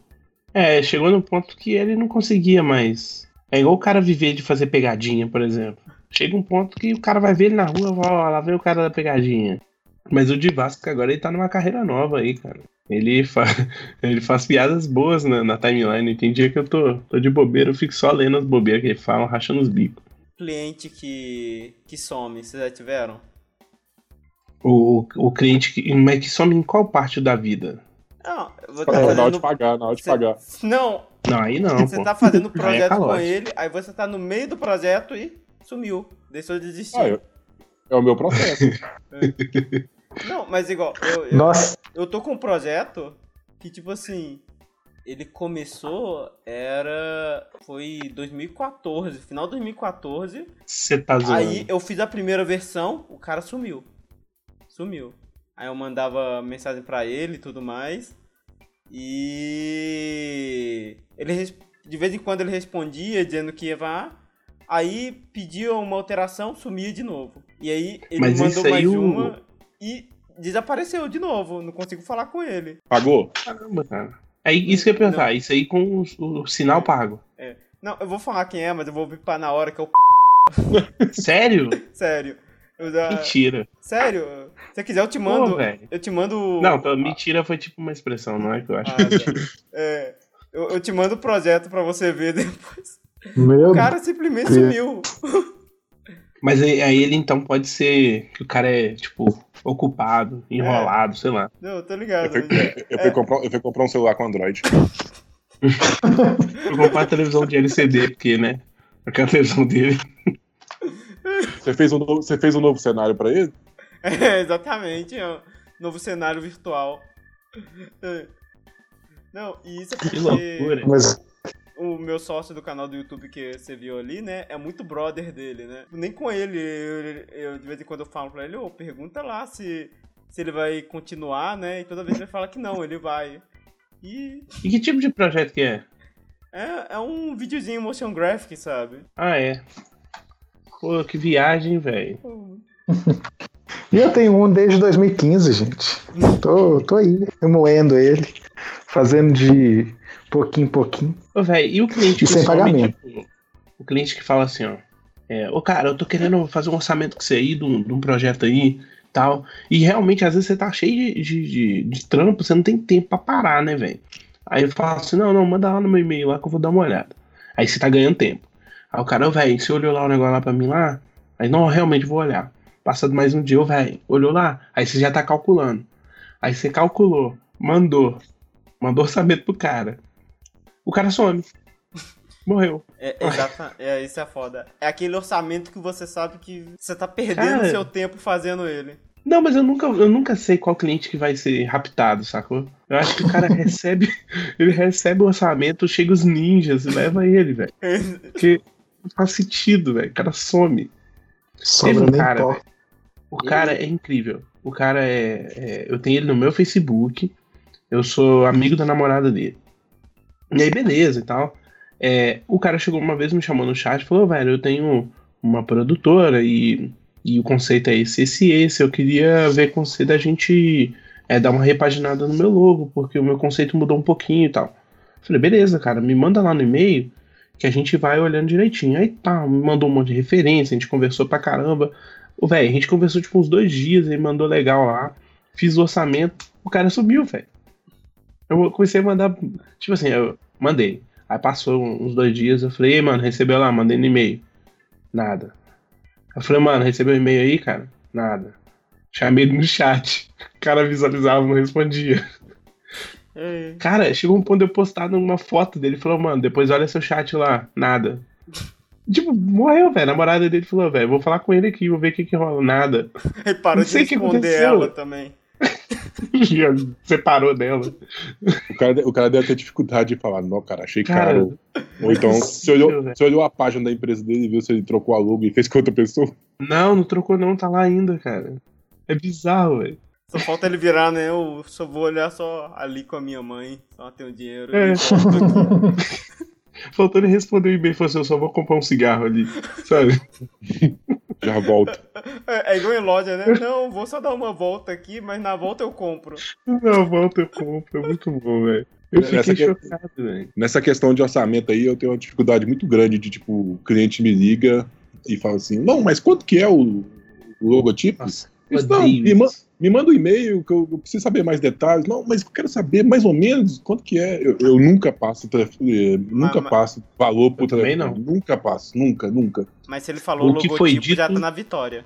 É, chegou no ponto que ele não conseguia mais. É igual o cara viver de fazer pegadinha, por exemplo. Chega um ponto que o cara vai ver ele na rua, ó, lá vem o cara da pegadinha. Mas o de Vasco agora ele tá numa carreira nova aí, cara. Ele, fa... ele faz piadas boas na, na timeline. Tem dia que eu tô, tô de bobeira, eu fico só lendo as bobeiras que ele fala, rachando os bicos. Cliente que, que some, vocês já tiveram? O, o cliente que. Mas que some em qual parte da vida? Não, eu vou Na tá hora de fazendo... pagar, na hora de Cê- pagar. Não, Não, aí não. você pô. tá fazendo Aí é projeto com calote. ele, aí você tá no meio do projeto e sumiu. Deixou de existir. Ah, eu- é o meu processo. Não, mas igual, eu, eu, Nossa, eu tô com um projeto que, tipo assim, ele começou, era. Foi 2014, final de 2014. Você tá zoando. Aí eu fiz a primeira versão, o cara sumiu. Sumiu. Aí eu mandava mensagem pra ele e tudo mais. E. Ele de vez em quando ele respondia dizendo que ia vá. Aí pedia uma alteração, sumia de novo. E aí ele Mas mandou mais o- uma e desapareceu de novo. Não consigo falar com ele. Pagou? Caramba, cara. Aí, isso que eu ia perguntar, isso aí com o, o sinal pago. Não, eu vou falar quem é, mas eu vou bipar na hora que eu. Sério? Sério. Eu já... Mentira. Sério? Se você quiser, eu te Pô, mando. velho. eu te mando. Não, pô, mentira foi tipo uma expressão, não é que eu acho. Ah, tá. É, eu, eu te mando o projeto pra você ver depois. meu O cara simplesmente Deus. sumiu. Mas aí, aí ele então pode ser que o cara é, tipo, ocupado, enrolado, sei lá. Não, eu tô Eu ligado. fui, eu fui comprar, eu fui comprar um celular com Android. Eu vou comprar a televisão de LCD, porque, né? Aquela televisão dele. Você fez um novo, você fez um novo cenário pra ele? É, exatamente. É um novo cenário virtual. Não, e isso é Que porque loucura. Mas o meu sócio do canal do YouTube que você viu ali, né, é muito brother dele, né? Nem com ele, eu, eu- de vez em quando eu falo pra ele, ô, pergunta lá se, se ele vai continuar, né? E toda vez ele fala que não, ele vai. E E que tipo de projeto que é? é, é um videozinho motion graphic, sabe? Ah, é. Pô, que viagem, velho. e eu tenho um desde 2015, gente. Tô, tô aí, moendo ele, fazendo de pouquinho em pouquinho. Ô, velho, e o cliente E sem pagamento. tipo, o cliente que fala assim, ó. É, ô, cara, eu tô querendo fazer um orçamento com você aí, de um, de um projeto aí, tal. E realmente, às vezes, você tá cheio de, de, de, de trampo, você não tem tempo pra parar, né, velho? Aí eu falo assim, não, não, manda lá no meu e-mail lá que eu vou dar uma olhada. Aí você tá ganhando tempo. Aí o cara, ô, velho, você olhou lá o negócio lá pra mim lá? Aí, não, realmente vou olhar. Passado mais um dia, ô, velho, olhou lá? Aí você já tá calculando. Aí você calculou, mandou, mandou orçamento pro cara. O cara some. Morreu. É, exata, é, isso é foda. É aquele orçamento que você sabe que você tá perdendo Cara. seu tempo fazendo ele. Não, mas eu nunca, eu nunca sei qual cliente que vai ser raptado, sacou? Eu acho que o cara recebe, ele recebe o orçamento, chega os ninjas e leva ele, velho. Porque não faz sentido, velho. O cara some. Sobra Teve um cara. O cara é incrível. O cara é, é- Eu tenho ele no meu Facebook. Eu sou amigo da namorada dele. E aí, beleza e tal. É, o cara chegou uma vez, me chamou no chat e falou: velho, eu tenho uma produtora e, e o conceito é esse, esse e esse. Eu queria ver com você da gente é, dar uma repaginada no meu logo, porque o meu conceito mudou um pouquinho e tal. Falei: beleza, cara, me manda lá no e-mail que a gente vai olhando direitinho. Aí tá, me mandou um monte de referência, a gente conversou pra caramba. Velho, a gente conversou tipo uns dois dias, ele mandou legal lá. Fiz o orçamento, o cara subiu, velho. Eu comecei a mandar, tipo assim, eu mandei. Aí passou uns dois dias, eu falei, ei, mano, recebeu lá, mandei no e-mail. Nada. Eu falei, mano, recebeu o e-mail aí, cara? Nada. Chamei ele no chat. O cara visualizava, não respondia. É. Cara, chegou um ponto de eu postar numa foto dele. Falou, mano, depois olha seu chat lá. Nada. Tipo, morreu, velho. A namorada dele falou, velho, vou falar com ele aqui, vou ver o que que rola. Nada. Ele parou Não de sei o que responder aconteceu. ela também. Separou dela. O cara, o cara deve ter dificuldade de falar, não, cara, achei Cara, caro. Ou então, você olhou, você olhou a página da empresa dele e viu se ele trocou a logo e fez com outra pessoa. Não, não trocou não, tá lá ainda, cara. É bizarro, velho. Só falta ele virar, né? Eu só vou olhar só ali com a minha mãe. Só tenho dinheiro. É. volto. Faltou ele responder o e-mail e falou assim, eu só vou comprar um cigarro ali, sabe? Já volta. É, é igual em loja, né? Não, vou só dar uma volta aqui, mas na volta eu compro. Não, volta eu compro, é muito bom, velho. Eu fiquei que é- chocado, velho. Nessa questão de orçamento aí, eu tenho uma dificuldade muito grande de, tipo, o cliente me liga e fala assim, não, mas quanto que é o, o logotipo? Nossa, Isso não, me. Me manda um e-mail que eu, eu preciso saber mais detalhes. Não, mas eu quero saber mais ou menos quanto que é. Eu, eu nunca passo telefone, nunca mas- passo valor pro telefone. Nunca passo, nunca, nunca. Mas se ele falou O que logotipo, foi já dito- tá na vitória.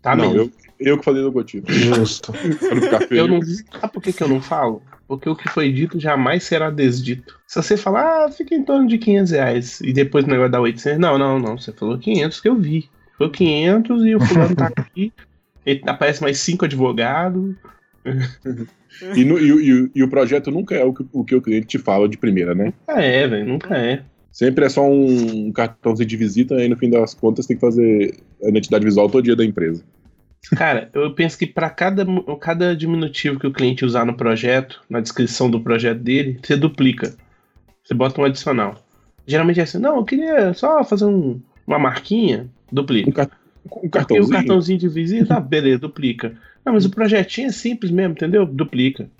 Tá não, mesmo. eu, eu que falei logotipo. Justo. Pra não ficar feio. Eu não. Sabe por que, que eu não falo? Porque o que foi dito jamais será desdito. Se você falar, ah, fica em torno de 500 reais e depois o negócio dá 800, não, não, não. Você falou 500 que eu vi. Foi 500 e o fulano tá aqui. Ele aparece mais cinco advogados. E, no- e o- e e o projeto nunca é o que, o que o cliente te fala de primeira, né? Ah, é, velho, nunca é. Sempre é só um cartãozinho de visita e no fim das contas tem que fazer a identidade visual todo dia da empresa. Cara, eu penso que para cada, cada diminutivo que o cliente usar no projeto, na descrição do projeto dele, você duplica. Você bota um adicional. Geralmente é assim, não, eu queria só fazer um- uma marquinha, duplica. Um, um cartãozinho. cartãozinho de visita, ah, beleza, duplica. Não, mas o projetinho é simples mesmo, entendeu? Duplica.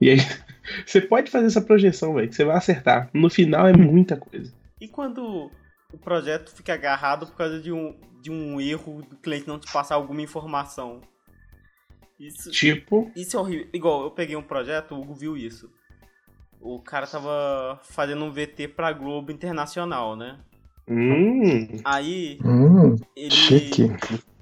E aí, você pode fazer essa projeção, velho, que você vai acertar. No final é muita coisa. E quando o projeto fica agarrado por causa de um, de um erro do cliente não te passar alguma informação? Isso, Tipo, isso é horrível. Igual, eu peguei um projeto, o Hugo viu isso. O cara tava fazendo um VT pra Globo Internacional, né? Hum, Aí Hum, ele, chique.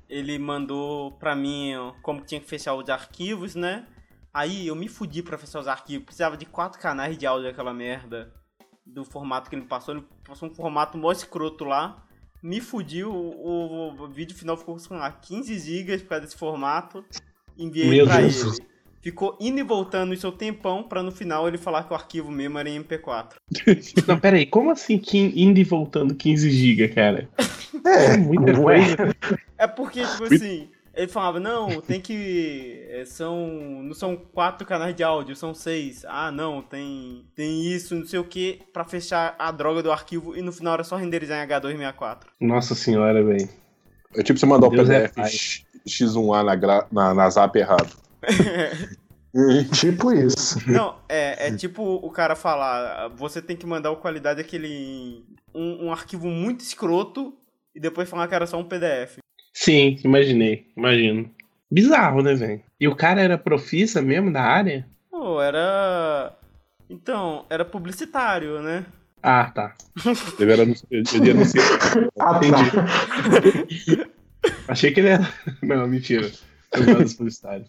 ele mandou pra mim como que tinha que fechar os arquivos, né? Aí eu me fudi pra fechar os arquivos. Precisava de quatro canais de áudio daquela merda. Do formato que ele passou. Ele passou um formato mó escroto lá. Me fudi. O, o- o vídeo final ficou com lá, 15 GB por causa desse formato. Enviei Meu pra Deus. ele. Ficou indo e voltando isso o tempão pra no final ele falar que o arquivo mesmo era em MP4. não, peraí, como assim que indo e voltando 15 GB, cara? É, muita ué. coisa. É porque, tipo assim, ele falava, não, tem que. é, são. Não são quatro canais de áudio, são seis. Ah, não, tem. Tem isso, não sei o que, pra fechar a droga do arquivo e no final era só renderizar em H264. Nossa senhora, velho. É tipo você mandar o é PDF. X- X1A na, gra- na, na zap errado. Tipo isso. Não, é, é tipo o cara falar, você tem que mandar o qualidade aquele. Um, um arquivo muito escroto e depois falar que era só um PDF. Sim, imaginei, imagino. Bizarro, né, velho? E o cara era profissa mesmo da área? Pô, era. Então, era publicitário, né? Ah, tá. Ele era, ele ele anuncia. Ah, tá. Achei que ele era. Não, mentira. Eu gosto dos publicitários.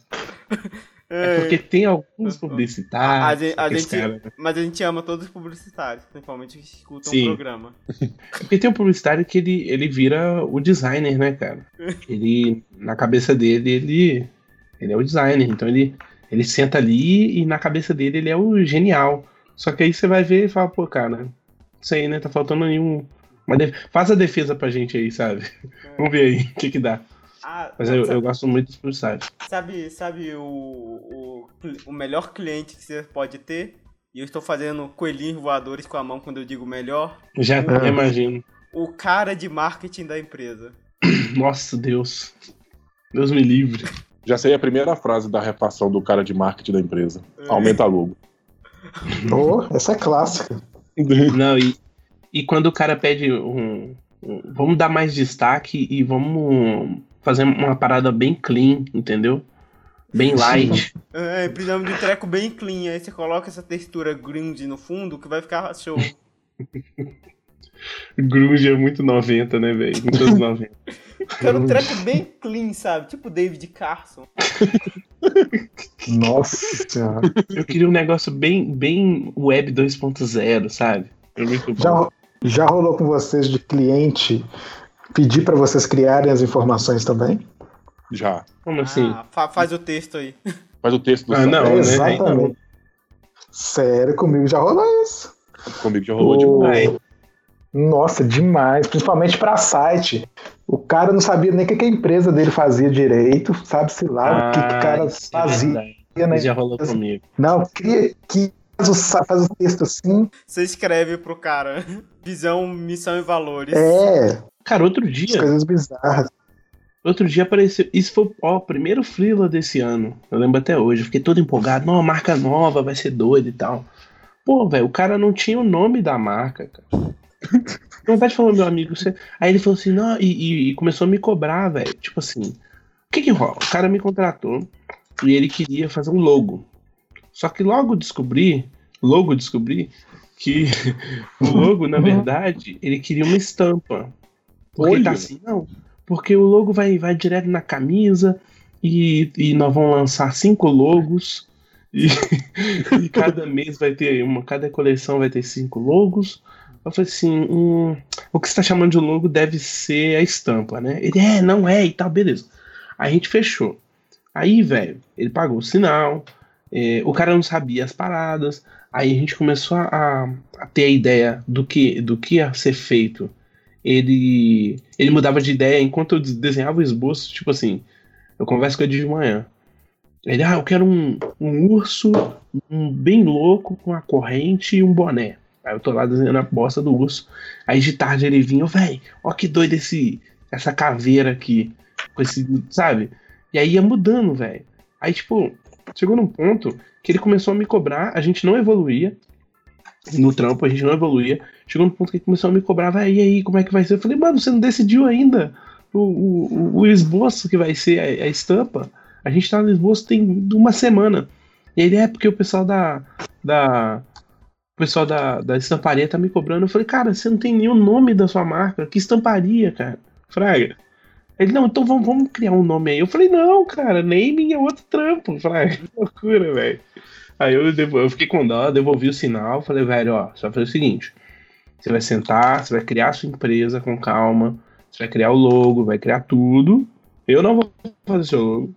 É porque tem alguns A publicitários. gente- a esse gente- cara- Mas a gente ama todos os publicitários, principalmente que escutam Sim. o programa. Porque tem um publicitário que ele, ele vira o designer, né, cara? Ele, na cabeça dele, ele, ele é o designer. Então ele, ele senta ali e na cabeça dele ele é o genial. Só que aí você vai ver e fala, pô, cara, isso aí, né? Tá faltando nenhum. Uma def- Faz a defesa pra gente aí, sabe? Vamos ver aí o que que dá. Ah, Mas eu, sabe, eu gosto muito dos publicitários. sabe, sabe o, o, o melhor cliente que você pode ter? E eu estou fazendo coelhinhos voadores com a mão quando eu digo melhor. Já Ah. imagino. O cara de marketing da empresa. Nossa, Deus. Deus me livre. Já sei a primeira frase da refação do cara de marketing da empresa. Aumenta a logo. Oh, essa é clássica. Não, e, e quando o cara pede um, um- Vamos dar mais destaque e vamos fazer uma parada bem clean, entendeu? Bem light. É, precisamos de um treco bem clean. Aí você coloca essa textura grunge no fundo que vai ficar show. Grunge é muito 90, né, velho? Muito anos 90. Quero um treco bem clean, sabe? Tipo David Carson. Nossa senhora. Eu queria um negócio bem, bem web 2.0, sabe? É muito bom. Já, já rolou com vocês de cliente pedir para vocês criarem as informações também? Já. Como assim? Ah, fa- faz o texto aí. Faz o texto do Ah, não, né? Exatamente. Sério, comigo já rolou isso. Comigo já rolou O- demais. Nossa, demais. Principalmente para site. O cara não sabia nem o que que a empresa dele fazia direito, sabe-se lá o que, que o cara isso é fazia. né? Isso já rolou comigo. Não, cria, que o, faz o texto assim. Você escreve pro cara. Visão, missão e valores. É, Cara, outro as dia, coisas bizarras. outro dia apareceu. Isso foi ó, o primeiro freela desse ano. Eu lembro até hoje. Eu fiquei todo empolgado. Não, marca nova, vai ser doido e tal. Pô, velho, o cara não tinha o nome da marca, cara. Na verdade, falou, meu amigo. Você... Aí ele falou assim, não, e, e- e começou a me cobrar, velho. Tipo assim, o que que rola? O cara me contratou e ele queria fazer um logo. Só que logo descobri, logo descobri, que o logo, na verdade, ele queria uma estampa. Porque Olha. tá assim, não. Porque o logo vai, vai direto na camisa e, e nós vamos lançar cinco logos. E, e cada mês vai ter uma, cada coleção vai ter cinco logos. Eu falei assim, hum, o que você tá chamando de logo deve ser a estampa, né? Ele é, não é e tal, beleza. Aí a gente fechou. Aí, velho, ele pagou o sinal, é, o cara não sabia as paradas. Aí a gente começou a, a ter a ideia do que, do que ia ser feito. Ele, ele mudava de ideia enquanto eu des- desenhava o esboço, tipo assim, eu converso com ele de manhã. Ele, ah, eu quero um, um urso um bem louco com a corrente e um boné. Aí eu tô lá desenhando a bosta do urso. Aí de tarde ele vinha, velho, ó que doido esse, essa caveira aqui. Com esse, sabe? E aí ia mudando, velho. Aí, tipo, chegou num ponto que ele começou a me cobrar, a gente não evoluía. No trampo, a gente não evoluía. Chegou num ponto que ele começou a me cobrar, vai, aí, como é que vai ser? Eu falei, mano, você não decidiu ainda o, o, o- o esboço que vai ser a, a estampa. A gente tá no esboço tem uma semana. E ele é porque o pessoal da. da o pessoal da, da estamparia tá me cobrando. Eu falei, cara, você não tem nenhum nome da sua marca. Que estamparia, cara? Fraga. Ele, não, então vamos, vamos criar um nome aí. Eu falei, não, cara, naming é outro trampo, Fraga. Que loucura, velho. Aí eu, eu fiquei com dó, devolvi o sinal. Falei, velho, ó, você vai fazer o seguinte: você vai sentar, você vai criar a sua empresa com calma. Você vai criar o logo, vai criar tudo. Eu não vou fazer seu logo.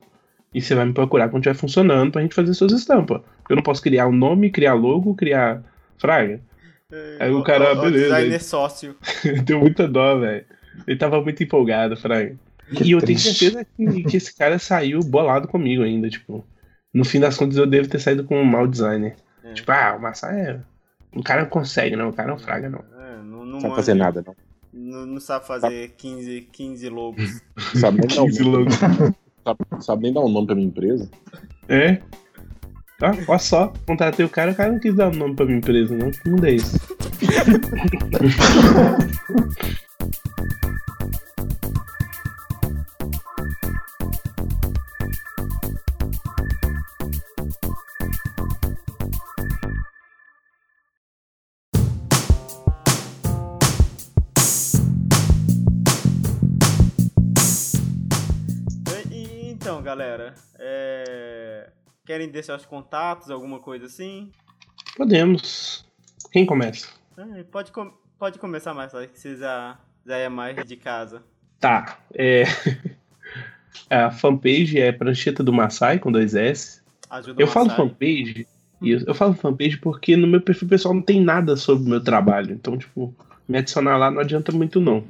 E você vai me procurar quando estiver funcionando pra gente fazer suas estampas. Eu não posso criar um nome, criar logo, criar. Fraga. Aí o cara, o, beleza, designer aí- sócio. Deu muita dó, velho. Ele tava muito empolgado, Fraga. Que E eu tenho certeza que, que esse cara saiu bolado comigo ainda, tipo. No fim das contas, eu devo ter saído com um mau designer. É. Tipo, ah, o Massa é. O cara não consegue, não. O cara não fraga, não. É, não, não sabe fazer nada, não. Não, não sabe fazer 15, 15 logos. Sabe nem, dar um 15 nome, logos. sabe, sabe nem dar um nome pra minha empresa. É. Ah, olha só, contratei o cara, o cara não quis dar um nome pra minha empresa, não. Que mundo é isso? querem deixar os contatos, alguma coisa assim? Podemos. Quem começa? É, pode, com- pode começar mais, que você já, já é mais de casa. Tá. É. A fanpage é Prancheta do Maasai, com dois S. Ajuda Eu falo fanpage. e Eu, eu falo fanpage porque no meu perfil pessoal não tem nada sobre o meu trabalho. Então, tipo, me adicionar lá não adianta muito, não.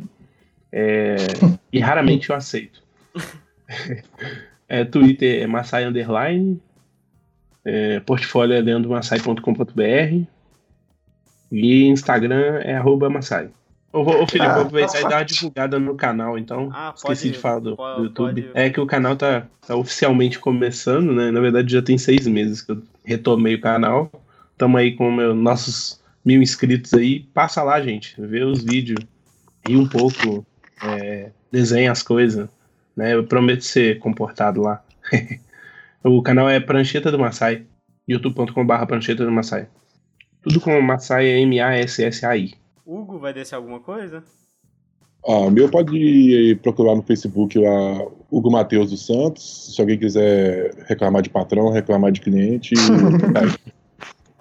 É, e raramente eu aceito. É, Twitter é Massai Underline. É, portfólio é leandromassai.com.br. E Instagram é arroba Massai. Ô, vou- ô Felipe, Ah, vou aproveitar e dar uma divulgada no canal, então. Ah, Esqueci pode- de falar do, pode- do YouTube. pode- É que o canal tá, tá oficialmente começando, né? Na verdade, já tem seis meses que eu retomei o canal. Tamo aí com meu- nossos mil inscritos aí. Passa lá, gente. Vê os vídeos. Ri um pouco. é, desenha as coisas. Né? Eu prometo ser comportado lá. o canal é Prancheta do Massai. youtube.com.br Prancheta do Massai. Tudo com Massai é M-A-S-S-A-I. Hugo vai deixar alguma coisa? Ah, meu pode procurar no Facebook lá Hugo Matheus dos Santos. Se alguém quiser reclamar de patrão, reclamar de cliente.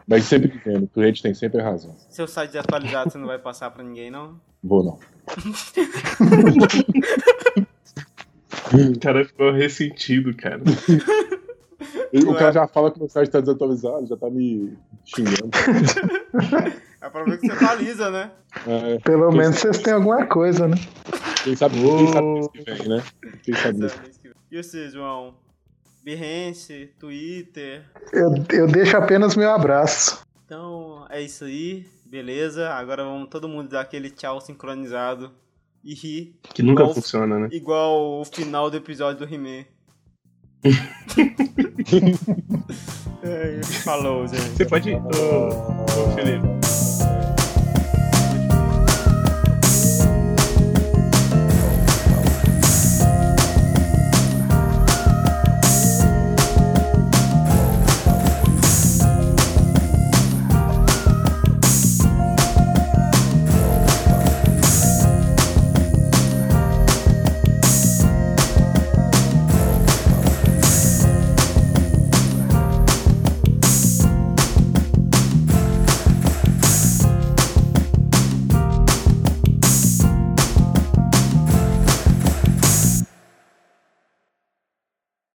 Mas sempre dizendo, o cliente tem sempre a razão. Seu site desatualizado você não vai passar pra ninguém, não? Vou não. O cara ficou ressentido, cara. O cara já fala que meu site tá desatualizado, já tá me xingando. É pra ver que você atualiza, né? É, Pelo menos vocês têm alguma coisa, né? Quem sabe, quem sabe mês que vem, né? Quem sabe vem. E você, João? Behance, Twitter. Eu, eu deixo apenas meu abraço. Então é isso aí, beleza? Agora vamos todo mundo dar aquele tchau sincronizado e rir, Que nunca Igual- funciona, né? igual o final do episódio do He-Man. É, Falou, gente. Você pode ir, ô, ô, Felipe.